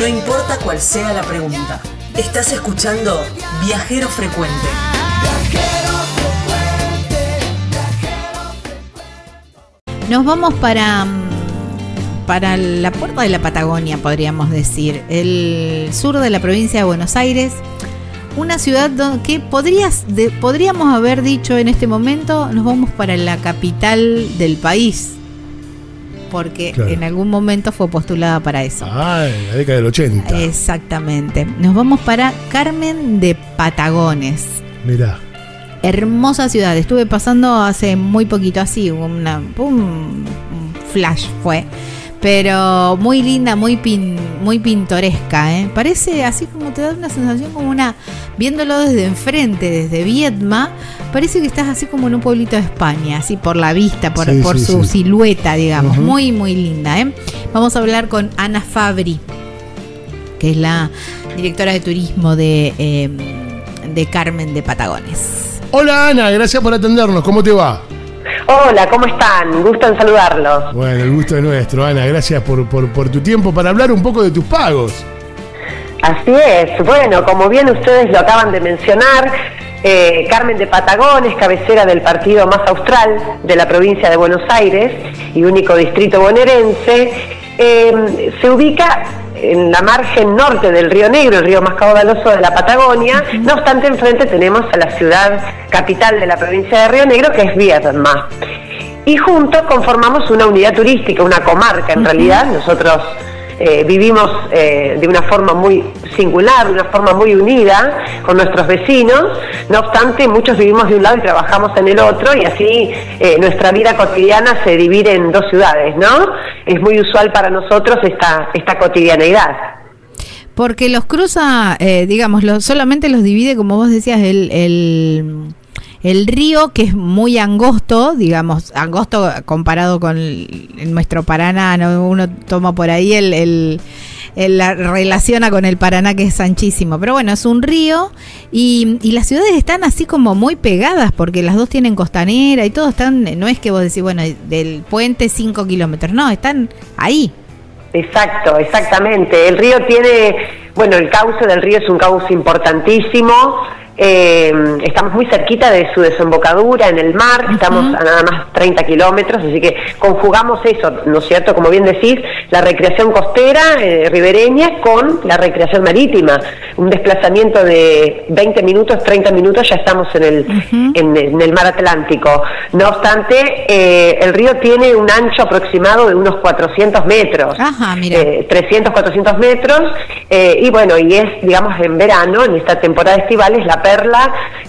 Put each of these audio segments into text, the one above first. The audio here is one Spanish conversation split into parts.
No importa cuál sea la pregunta. Estás escuchando Viajero Frecuente. Nos vamos para, mm, para la puerta de la Patagonia, podríamos decir, el sur de la provincia de Buenos Aires. Una ciudad que podrías, podríamos haber dicho en este momento, nos vamos para la capital del país, porque Claro. en algún momento fue postulada para eso. Ah, en la década del 80. Exactamente. Nos vamos para Carmen de Patagones. Mirá. Hermosa ciudad. Estuve pasando hace muy poquito así, una, un flash fue. Pero muy linda, muy pin, muy pintoresca, ¿eh? Parece así como te da una sensación como una, viéndolo desde enfrente, desde Viedma, parece que estás así como en un pueblito de España, así por la vista, por, Sí, por sí, su sí. silueta, digamos. Muy, muy linda, ¿eh? Vamos a hablar con Ana Fabri, que es la directora de turismo de, eh, de Carmen de Patagones. Hola Ana, gracias por atendernos. ¿Cómo te va? Hola, ¿cómo están? Gusto en saludarlos. Bueno, el gusto es nuestro, Ana. Gracias por, por, por tu tiempo para hablar un poco de tus pagos. Así es. Bueno, como bien ustedes lo acaban de mencionar, eh, Carmen de Patagones, cabecera del partido más austral de la provincia de Buenos Aires y único distrito bonaerense, eh, se ubica en la margen norte del río Negro, el río más caudaloso de la Patagonia. No obstante, enfrente tenemos a la ciudad capital de la provincia de Río Negro, que es Viedma. Y juntos conformamos una unidad turística, una comarca en realidad. Nosotros eh, vivimos eh, de una forma muy singular, de una forma muy unida con nuestros vecinos. No obstante, muchos vivimos de un lado y trabajamos en el otro y así eh, nuestra vida cotidiana se divide en dos ciudades, ¿no? Es muy usual para nosotros esta, esta cotidianeidad. Porque los cruza, eh, digamos, los- solamente los divide, como vos decías, el, el, el río, que es muy angosto, digamos, angosto comparado con nuestro Paraná, ¿no? uno toma por ahí el, el- la relaciona con el Paraná, que es anchísimo. Pero bueno, es un río y, y las ciudades están así como muy pegadas, porque las dos tienen costanera y todo están, no es que vos decís, bueno, del puente 5 kilómetros, no, están ahí. Exacto, exactamente. El río tiene, bueno, el cauce del río es un cauce importantísimo. Eh, estamos muy cerquita de su desembocadura en el mar, estamos a nada más 30 kilómetros, así que conjugamos eso, ¿no es cierto? Como bien decís, la recreación costera eh, ribereña con la recreación marítima. Un desplazamiento de 20 minutos, 30 minutos, ya estamos en el, en, en el mar Atlántico. No obstante, eh, el río tiene un ancho aproximado de unos 400 metros. Ajá, mira. Eh, 300, 400 metros, y bueno, y es, digamos, en verano, en esta temporada estival, es la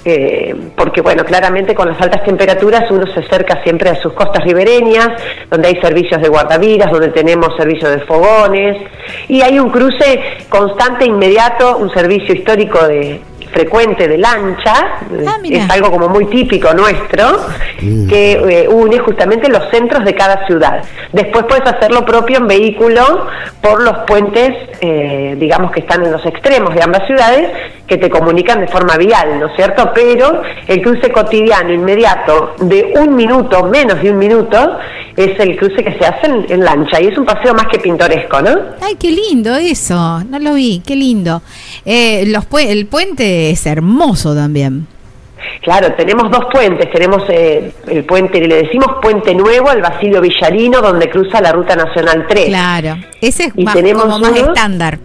eh, porque bueno, claramente con las altas temperaturas uno se acerca siempre a sus costas ribereñas, donde hay servicios de guardavidas, donde tenemos servicios de fogones, y hay un cruce constante, inmediato, un servicio histórico de frecuente de lancha, Ah, es algo como muy típico nuestro, que eh, une justamente los centros de cada ciudad. Después puedes hacer lo propio en vehículo por los puentes, eh, digamos que están en los extremos de ambas ciudades, que te comunican de forma vial, ¿no es cierto? Pero el cruce cotidiano, inmediato, de un minuto, menos de un minuto, es el cruce que se hace en, en lancha y es un paseo más que pintoresco, ¿no? Ay, qué lindo eso. No lo vi, qué lindo. Eh, los pue- el puente es hermoso también. Claro, tenemos dos puentes. Tenemos eh, el puente, le decimos Puente Nuevo al Basilio Villarino, donde cruza la Ruta Nacional 3. Claro. Ese es Y más, tenemos como más uno- estándar.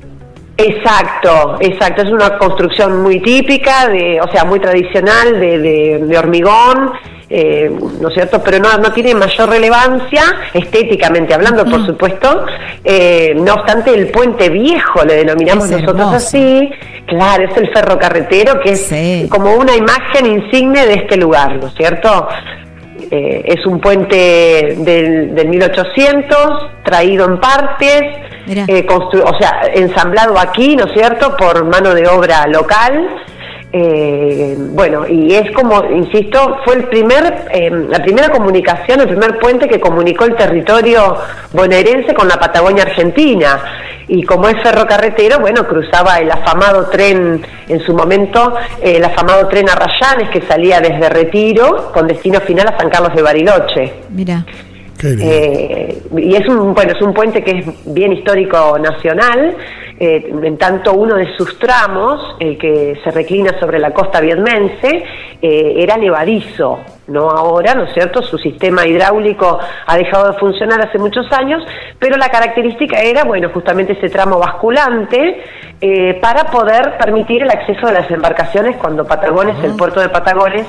Exacto, exacto. Es una construcción muy típica, de, o sea, muy tradicional, de, de- de hormigón, eh, ¿no es cierto? Pero no, no tiene mayor relevancia, estéticamente hablando, por supuesto. Eh, no obstante, el puente viejo, le denominamos Es nosotros así. Claro, es el ferrocarretero, que es Sí. como una imagen insigne de este lugar, ¿no es cierto? Eh, es un puente del, del 1800, traído en partes, eh, o sea, ensamblado aquí, ¿no es cierto?, por mano de obra local. Eh, bueno, y es como, insisto, fue el primer, eh, la primera comunicación, el primer puente que comunicó el territorio bonaerense con la Patagonia Argentina. Y como es ferrocarretero, bueno, cruzaba el afamado tren, en su momento, el afamado tren Arrayanes que salía desde Retiro con destino final a San Carlos de Bariloche. Mira. Eh, y es un, bueno, es un puente que es bien histórico nacional, eh, en tanto uno de sus tramos, el que se reclina sobre la costa vietmense, eh, era levadizo, no ahora, ¿no es cierto? Su sistema hidráulico ha dejado de funcionar hace muchos años, pero la característica era, bueno, justamente ese tramo basculante eh, para poder permitir el acceso de las embarcaciones cuando Patagones, el puerto de Patagones,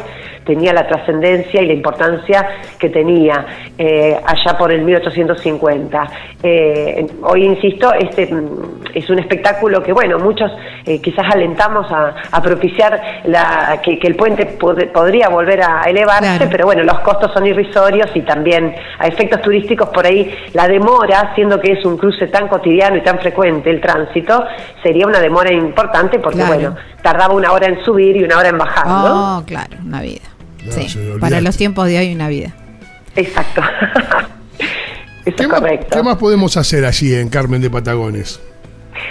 tenía la trascendencia y la importancia que tenía eh, allá por el 1850. Eh, hoy, insisto, este mm, es un espectáculo que, bueno, muchos eh, quizás alentamos a, a propiciar la, que, que el puente pod- podría volver a elevarse, Claro. pero bueno, los costos son irrisorios y también a efectos turísticos por ahí la demora, siendo que es un cruce tan cotidiano y tan frecuente el tránsito, sería una demora importante porque, Claro. bueno, tardaba una hora en subir y una hora en bajar, ¿no? Oh, claro, una vida. Sí, para los tiempos de hoy una vida. Exacto. Eso ¿Qué es correcto. qué más podemos hacer allí en Carmen de Patagones?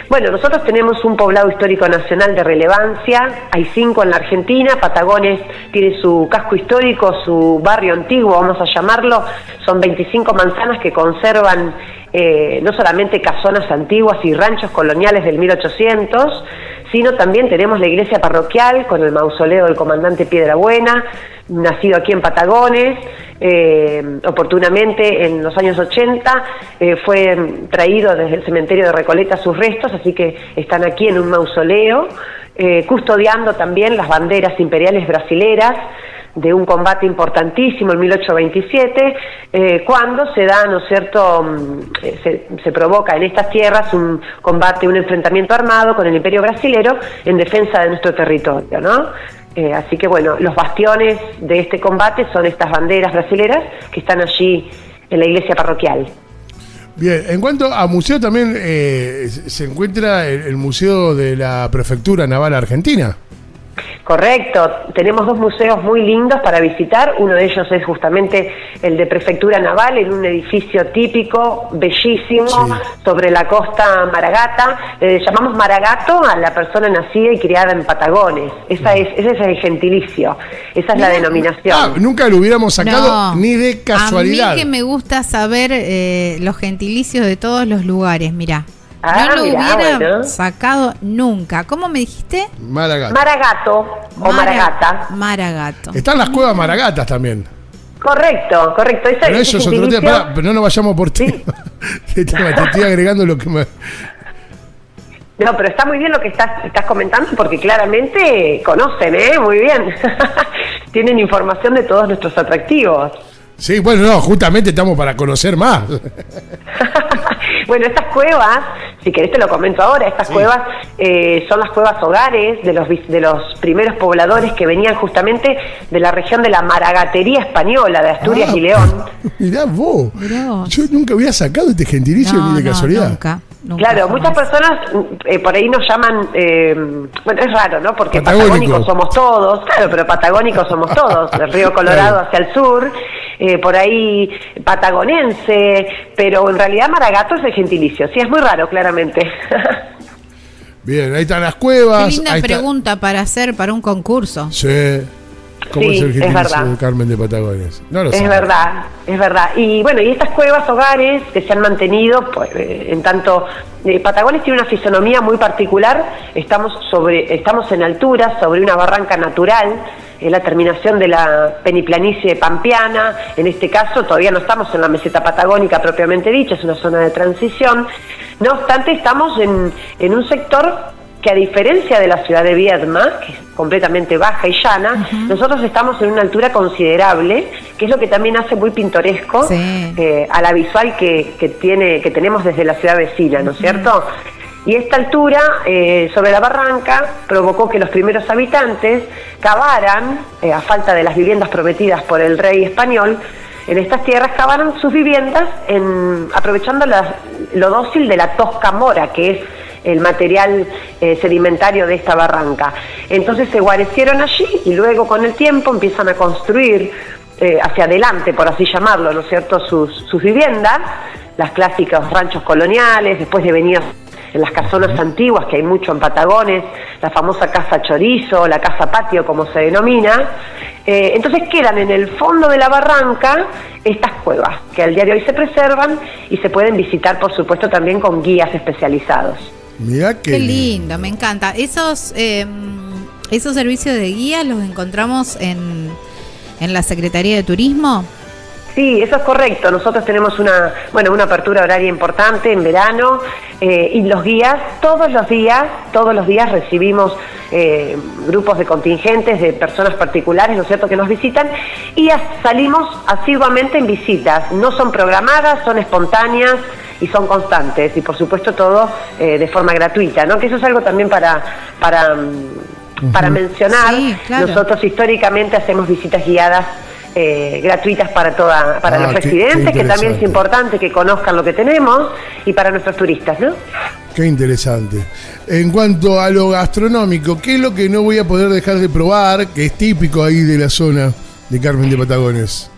Bueno, nosotros tenemos un poblado histórico nacional de relevancia, hay cinco en la Argentina, Patagones tiene su casco histórico, su barrio antiguo, vamos a llamarlo, son 25 manzanas que conservan eh, no solamente casonas antiguas y ranchos coloniales del 1800, también tenemos la iglesia parroquial con el mausoleo del comandante Piedra Buena, nacido aquí en Patagones, eh, oportunamente en los años 80 eh, fue traído desde el cementerio de Recoleta sus restos, así que están aquí en un mausoleo, eh, custodiando también las banderas imperiales brasileras de un combate importantísimo en 1827, eh, cuando se da, ¿no es cierto?, mm, eh, se, se provoca en estas tierras un combate, un enfrentamiento armado con el imperio brasilero en defensa de nuestro territorio, ¿no? Eh, así que bueno, los bastiones de este combate son estas banderas brasileras que están allí en la iglesia parroquial. Bien, en cuanto a museo también eh, se encuentra el, el Museo de la Prefectura Naval Argentina. Correcto, tenemos dos museos muy lindos para visitar, uno de ellos es justamente el de Prefectura Naval en un edificio típico, bellísimo, Sí. sobre la costa Maragata, Eh, llamamos Maragato a la persona nacida y criada en Patagones, esa es, ese es el gentilicio, esa es la denominación. Ah, nunca lo hubiéramos sacado No. ni de casualidad. A mí que me gusta saber eh, los gentilicios de todos los lugares, mirá. Ah, no lo mirá, hubiera bueno. sacado nunca. ¿Cómo me dijiste? Maragato. Maragato o Mara- Maragata. Maragato. Están las cuevas Maragatas también. Correcto, correcto. Pero ese eso es otro tema. Pará, pero no nos vayamos por. ¿Qué tema? Te estoy agregando lo que me. No, pero está muy bien lo que estás, estás comentando porque claramente conocen, ¿eh? Muy bien. Tienen información de todos nuestros atractivos. Sí, bueno, no, justamente estamos para conocer más. bueno, estas cuevas, si querés te lo comento ahora, estas cuevas eh, son las cuevas hogares de los, de los primeros pobladores que venían justamente de la región de la maragatería española, de Asturias Ah, y León. Mirá vos. Mirá vos. Yo nunca había sacado este gentilicio No, ni de no, casualidad. Nunca, nunca Claro, jamás. muchas personas eh, por ahí nos llaman, eh, bueno, es raro, ¿no? Porque Patagónico. patagónicos somos todos, claro, pero patagónicos somos todos, del río Colorado Claro. hacia el sur, eh, por ahí patagonense, pero en realidad Maragato es el gentilicio, sí, es muy raro, claramente. Bien, ahí están las Qué cuevas. linda ahí está- pregunta para hacer para un concurso. Sí. ¿Cómo Sí, es el es gentilicio verdad. de Carmen de Patagones? No lo Es verdad, es verdad. Y bueno, y estas cuevas hogares que se han mantenido, pues, eh, en tanto, eh, Patagones tiene una fisonomía muy particular, estamos, sobre, estamos en altura, sobre una barranca natural, en la terminación de la peniplanicie pampeana, en este caso todavía no estamos en la meseta patagónica propiamente dicha, es una zona de transición, no obstante estamos en, en un sector que a diferencia de la ciudad de Viedma, que es completamente baja y llana, nosotros estamos en una altura considerable, que es lo que también hace muy pintoresco Sí. eh, a la visual que, que tiene, que tenemos desde la ciudad vecina, ¿no es cierto? Y esta altura eh, sobre la barranca provocó que los primeros habitantes cavaran, eh, a falta de las viviendas prometidas por el rey español, en estas tierras cavaron sus viviendas en, aprovechando la- lo dócil de la tosca mora, que es el material eh, sedimentario de esta barranca. Entonces se guarecieron allí y luego con el tiempo empiezan a construir eh, hacia adelante, por así llamarlo, ¿no es cierto?, sus, sus viviendas, las clásicos ranchos coloniales, después de venir en las casonas antiguas, que hay mucho en Patagones, la famosa casa chorizo, la casa patio como se denomina. Eh, entonces quedan en el fondo de la barranca estas cuevas que al día de hoy se preservan y se pueden visitar por supuesto también con guías especializados. Mira qué, Qué lindo, me encanta. Esos, eh, esos servicios de guía los encontramos en, en la Secretaría de Turismo. Sí, eso es correcto. Nosotros tenemos una, bueno, una apertura horaria importante en verano eh, y los guías, todos los días, todos los días recibimos eh, grupos de contingentes de personas particulares, ¿no es cierto?, que nos visitan y salimos asiduamente en visitas. No son programadas, son espontáneas y son constantes y por supuesto todo eh, de forma gratuita, ¿no? Que eso es algo también para para mm, para mencionar. Sí, claro. Nosotros históricamente hacemos visitas guiadas eh, gratuitas para toda para Ah, los qué- qué residentes, que también es importante que conozcan lo que tenemos y para nuestros turistas, ¿no? Qué interesante. En cuanto a lo gastronómico, ¿qué es lo que no voy a poder dejar de probar, que es típico ahí de la zona de Carmen de Patagones?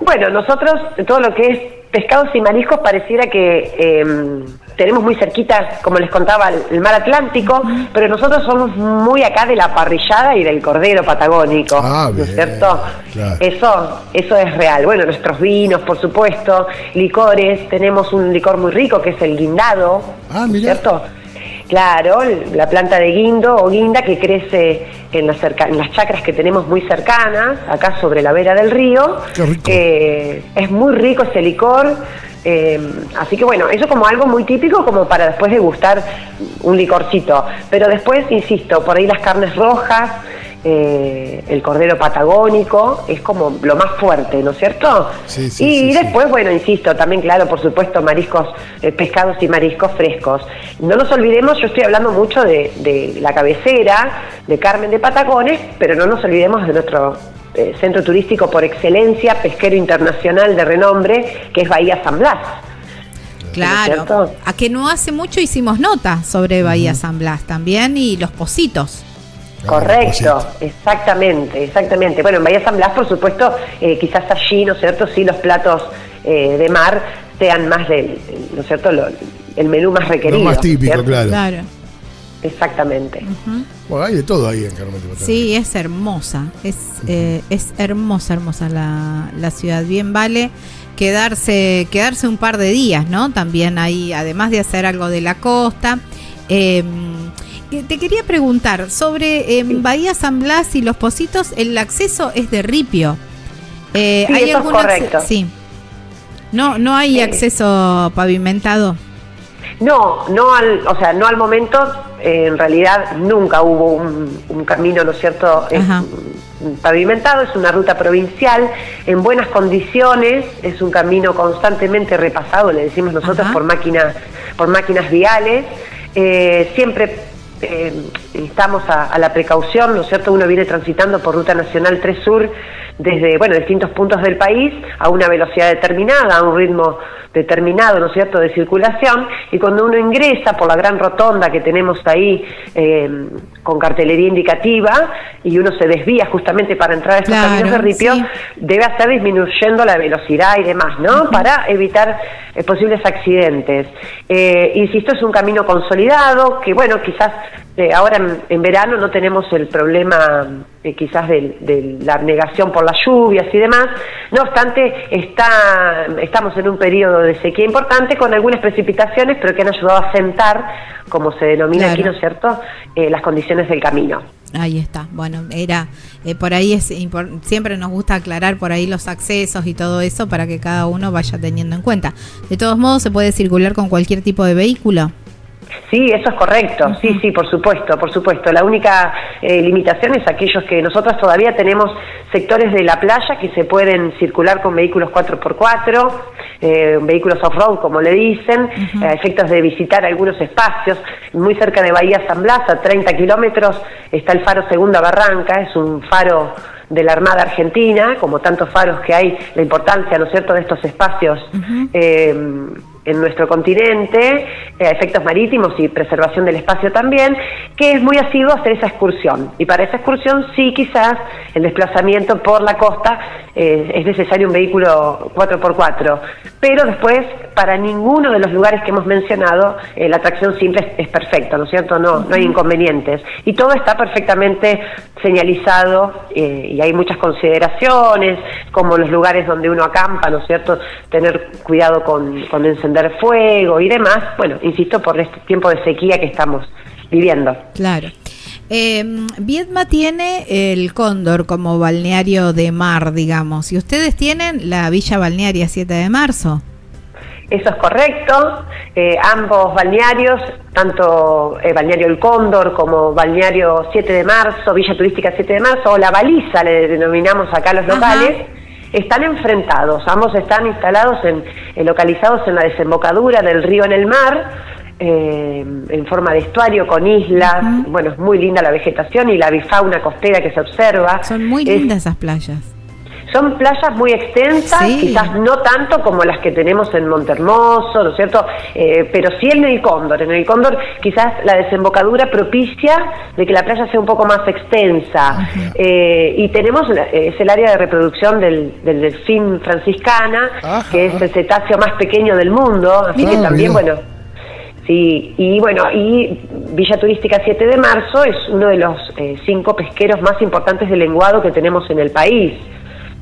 Bueno, nosotros todo lo que es pescados y mariscos pareciera que eh, tenemos muy cerquita, como les contaba, el, mar Atlántico, pero nosotros somos muy acá de la parrillada y del cordero patagónico, Ah, ¿no es cierto? claro. Eso, eso es real. Bueno, nuestros vinos, por supuesto, licores, tenemos un licor muy rico que es el guindado, Ah, ¿no es. ¿cierto? Claro, la planta de guindo o guinda que crece en las, cerca- en las chacras que tenemos muy cercanas, acá sobre la vera del río. Qué rico. Eh, es muy rico ese licor. eh, así que bueno, eso como algo muy típico como para después degustar un licorcito. Pero después, insisto, por ahí las carnes rojas, eh, el cordero patagónico, es como lo más fuerte, ¿no es cierto? Sí, sí, y sí, sí. después, bueno, insisto, también claro, por supuesto, mariscos, eh, pescados y mariscos frescos. No nos olvidemos, yo estoy hablando mucho de, de la cabecera, de Carmen de Patagones, pero no nos olvidemos de nuestro eh, centro turístico por excelencia, pesquero internacional de renombre, que es Bahía San Blas. Claro. A que no hace mucho hicimos nota sobre Bahía San Blas también y los positos. Correcto, exactamente, exactamente. Bueno, en Bahía San Blas, por supuesto, eh, quizás allí, ¿no es cierto? Sí, los platos eh, de mar sean más del, ¿no es cierto? Lo- el menú más requerido. Lo más típico, ¿cierto? claro. Claro. Exactamente. Bueno, hay de todo ahí en Carmen de Patagones. Sí, es hermosa. Es, eh, es hermosa, hermosa la, la ciudad. Bien vale quedarse, quedarse un par de días, ¿no? También ahí, además de hacer algo de la costa. Eh, te quería preguntar sobre em, Bahía San Blas y los Positos, el acceso es de ripio. Eh, Sí, eso es algún acce- correcto. Sí. No, no hay Eh, acceso pavimentado. No, no al, o sea, no al momento, eh, en realidad nunca hubo un, un camino, ¿no es cierto?, eh, pavimentado, es una ruta provincial en buenas condiciones, es un camino constantemente repasado, le decimos nosotros, Ajá. por máquinas, por máquinas viales, Eh, siempre eh, instamos a, a la precaución, ¿no es cierto?, uno viene transitando por Ruta Nacional 3 Sur desde, bueno, distintos puntos del país a una velocidad determinada, a un ritmo determinado, ¿no es cierto?, de circulación, y cuando uno ingresa por la gran rotonda que tenemos ahí eh, con cartelería indicativa y uno se desvía justamente para entrar a estos Claro, caminos de ripio, sí. debe estar disminuyendo la velocidad y demás, ¿no?, para evitar eh, posibles accidentes. Eh, insisto, es un camino consolidado que, bueno, quizás eh, ahora en, en verano no tenemos el problema eh, quizás de, de la negación por las lluvias y demás. No obstante, está, estamos en un periodo de sequía importante con algunas precipitaciones, pero que han ayudado a sentar, como se denomina aquí. ¿no es cierto?, Eh, las condiciones del camino. Ahí está. Bueno, era eh, por ahí es siempre nos gusta aclarar por ahí los accesos y todo eso para que cada uno vaya teniendo en cuenta. De todos modos, se puede circular con cualquier tipo de vehículo. Sí, eso es correcto. Sí, sí, por supuesto, por supuesto. La única eh, limitación es aquellos que nosotros todavía tenemos sectores de la playa que se pueden circular con vehículos 4x4, eh, vehículos off-road, como le dicen, a efectos de visitar algunos espacios. Muy cerca de Bahía San Blas, a 30 kilómetros, está el faro Segunda Barranca, es un faro de la Armada Argentina, como tantos faros que hay, la importancia, ¿no es cierto?, de estos espacios. eh, en nuestro continente, eh, efectos marítimos y preservación del espacio también, que es muy asiduo hacer esa excursión. Y para esa excursión sí quizás el desplazamiento por la costa eh, es necesario un vehículo 4x4, pero después para ninguno de los lugares que hemos mencionado eh, la atracción simple es, perfecta, ¿no es cierto? No, no hay inconvenientes. Y todo está perfectamente señalizado y hay muchas consideraciones, como los lugares donde uno acampa, ¿no es cierto? Tener cuidado con, con encender fuego y demás, bueno, insisto, por este tiempo de sequía que estamos viviendo. Claro. Eh, Viedma tiene el Cóndor como balneario de mar, digamos, y ustedes tienen la Villa Balnearia 7 de marzo. Eso es correcto. Eh, ambos balnearios, tanto el eh, Balneario El Cóndor como Balneario 7 de marzo, Villa Turística 7 de marzo, o la baliza le denominamos acá los locales, están enfrentados, ambos están instalados en, eh, localizados en la desembocadura del río en el mar, eh, en forma de estuario con islas, bueno, es muy linda la vegetación y la bifauna costera que se observa. Son muy lindas esas playas. Son playas muy extensas, quizás no tanto como las que tenemos en Montermoso, ¿no es cierto? Eh, pero sí en el Cóndor. En el Cóndor quizás la desembocadura propicia de que la playa sea un poco más extensa. Eh, y tenemos, es el área de reproducción del, delfín franciscana, que es el cetáceo más pequeño del mundo, así que también, bueno... Sí, y bueno, y Villa Turística 7 de Marzo es uno de los eh, cinco pesqueros más importantes de lenguado que tenemos en el país.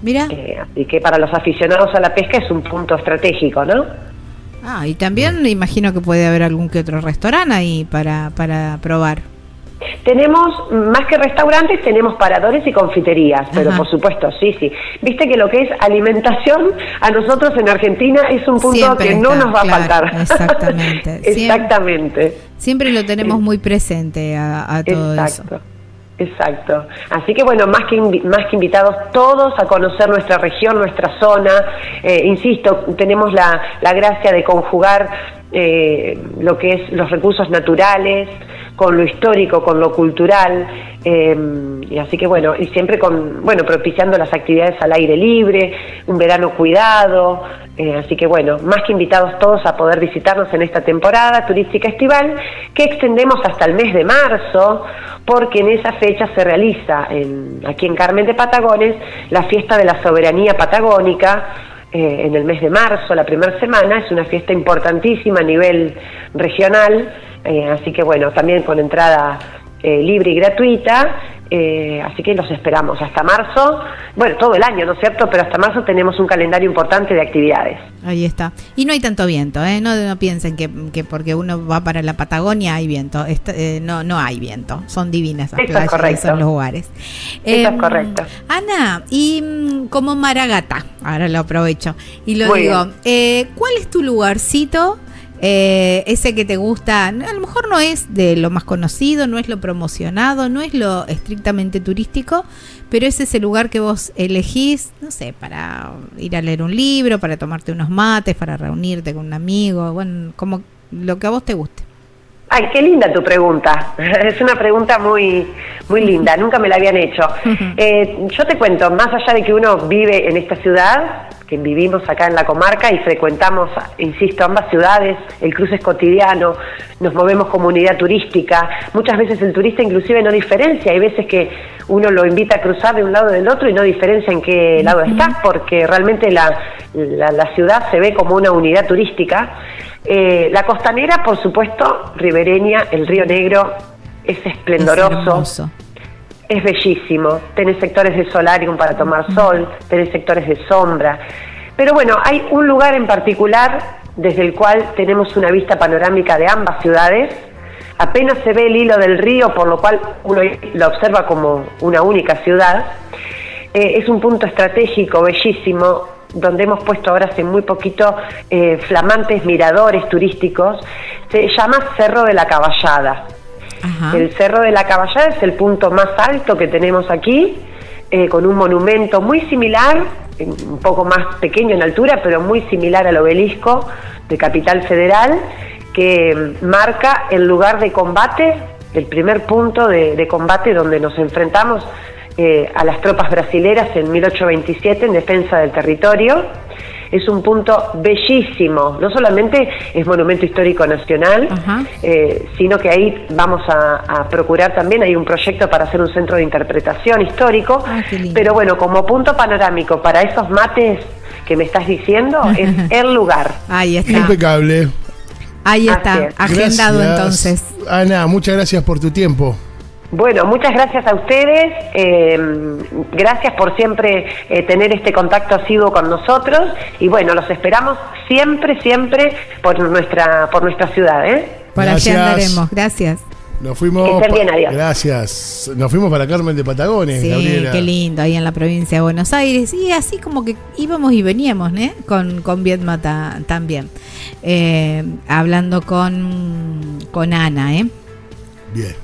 Mira. Eh, así que para los aficionados a la pesca es un punto estratégico, ¿no? Ah, y también imagino que puede haber algún que otro restaurante ahí para, para probar. Tenemos, más que restaurantes, tenemos paradores y confiterías, pero por supuesto, sí, sí. Viste que lo que es alimentación, a nosotros en Argentina es un punto que no nos va a faltar. Exactamente. exactamente. Siempre, lo tenemos muy presente a, todo Exacto. Exacto. Así que bueno, más que, más que invitados todos a conocer nuestra región, nuestra zona. Eh, insisto, tenemos la, la, gracia de conjugar eh, lo que es los recursos naturales con lo histórico, con lo cultural. Eh, y así que bueno, y siempre con, bueno, propiciando las actividades al aire libre, un verano cuidado. así que bueno, más que invitados todos a poder visitarnos en esta temporada turística estival que extendemos hasta el mes de marzo porque en esa fecha se realiza en, aquí en Carmen de Patagones la fiesta de la soberanía patagónica eh, en el mes de marzo, la primera semana, es una fiesta importantísima a nivel regional, eh, así que bueno, también con entrada eh, libre y gratuita, eh, así que los esperamos hasta marzo, bueno, todo el año, ¿no es cierto? Pero hasta marzo tenemos un calendario importante de actividades. Ahí está. Y no hay tanto viento, ¿eh? No, piensen que, que, porque uno va para la Patagonia hay viento. Eh, no, no hay viento. Son divinas las playas, esos lugares. Eso es em, correcto. Ana, y mm, como Maragata, ahora lo aprovecho y lo digo, eh, ¿cuál es tu lugarcito? Eh, ese que te gusta, a lo mejor no es de lo más conocido, no es lo promocionado, no es lo estrictamente turístico, pero es ese lugar que vos elegís, no sé, para ir a leer un libro, para tomarte unos mates, para reunirte con un amigo, bueno, como lo que a vos te guste. Ay, qué linda tu pregunta. Es una pregunta muy, muy linda. Nunca me la habían hecho. Eh, yo te cuento, más allá de que uno vive en esta ciudad, que vivimos acá en la comarca y frecuentamos, insisto, ambas ciudades, el cruce es cotidiano, nos movemos como unidad turística, muchas veces el turista inclusive no diferencia, hay veces que uno lo invita a cruzar de un lado del otro y no diferencia en qué lado está, porque realmente la, la, ciudad se ve como una unidad turística. Eh, la costanera, por supuesto, ribereña, el río Negro, es esplendoroso es bellísimo. Tenés sectores de solarium para tomar sol, tenés sectores de sombra. Pero bueno, hay un lugar en particular desde el cual tenemos una vista panorámica de ambas ciudades. Apenas se ve el hilo del río, por lo cual uno lo observa como una única ciudad. Eh, es un punto estratégico bellísimo, donde hemos puesto ahora hace muy poquito eh, flamantes miradores turísticos. Se llama Cerro de la Caballada. El Cerro de la Caballada es el punto más alto que tenemos aquí, eh, con un monumento muy similar, un poco más pequeño en altura, pero muy similar al obelisco de Capital Federal, que marca el lugar de combate, el primer punto de, combate donde nos enfrentamos eh, a las tropas brasileras en 1827 en defensa del territorio. es un punto bellísimo. No solamente es monumento histórico nacional, eh, sino que ahí vamos a, procurar también, hay un proyecto para hacer un centro de interpretación histórico, ah, pero bueno, como punto panorámico para esos mates que me estás diciendo, es el lugar. Ahí está. Impecable. Ahí está, agendado entonces. Ana, muchas gracias por tu tiempo. Bueno, muchas gracias a ustedes. Eh, gracias por siempre eh, tener este contacto asiduo con nosotros. Y bueno, los esperamos siempre, siempre por nuestra, por nuestra ciudad. ¿eh? Por allí andaremos. Gracias. Nos fuimos. Gracias. Nos fuimos para Carmen de Patagones, sí, qué lindo, ahí en la provincia de Buenos Aires. Y así como que íbamos y veníamos, ¿eh? Con, con Vietma también. Eh, hablando con, con Ana, ¿eh? Bien.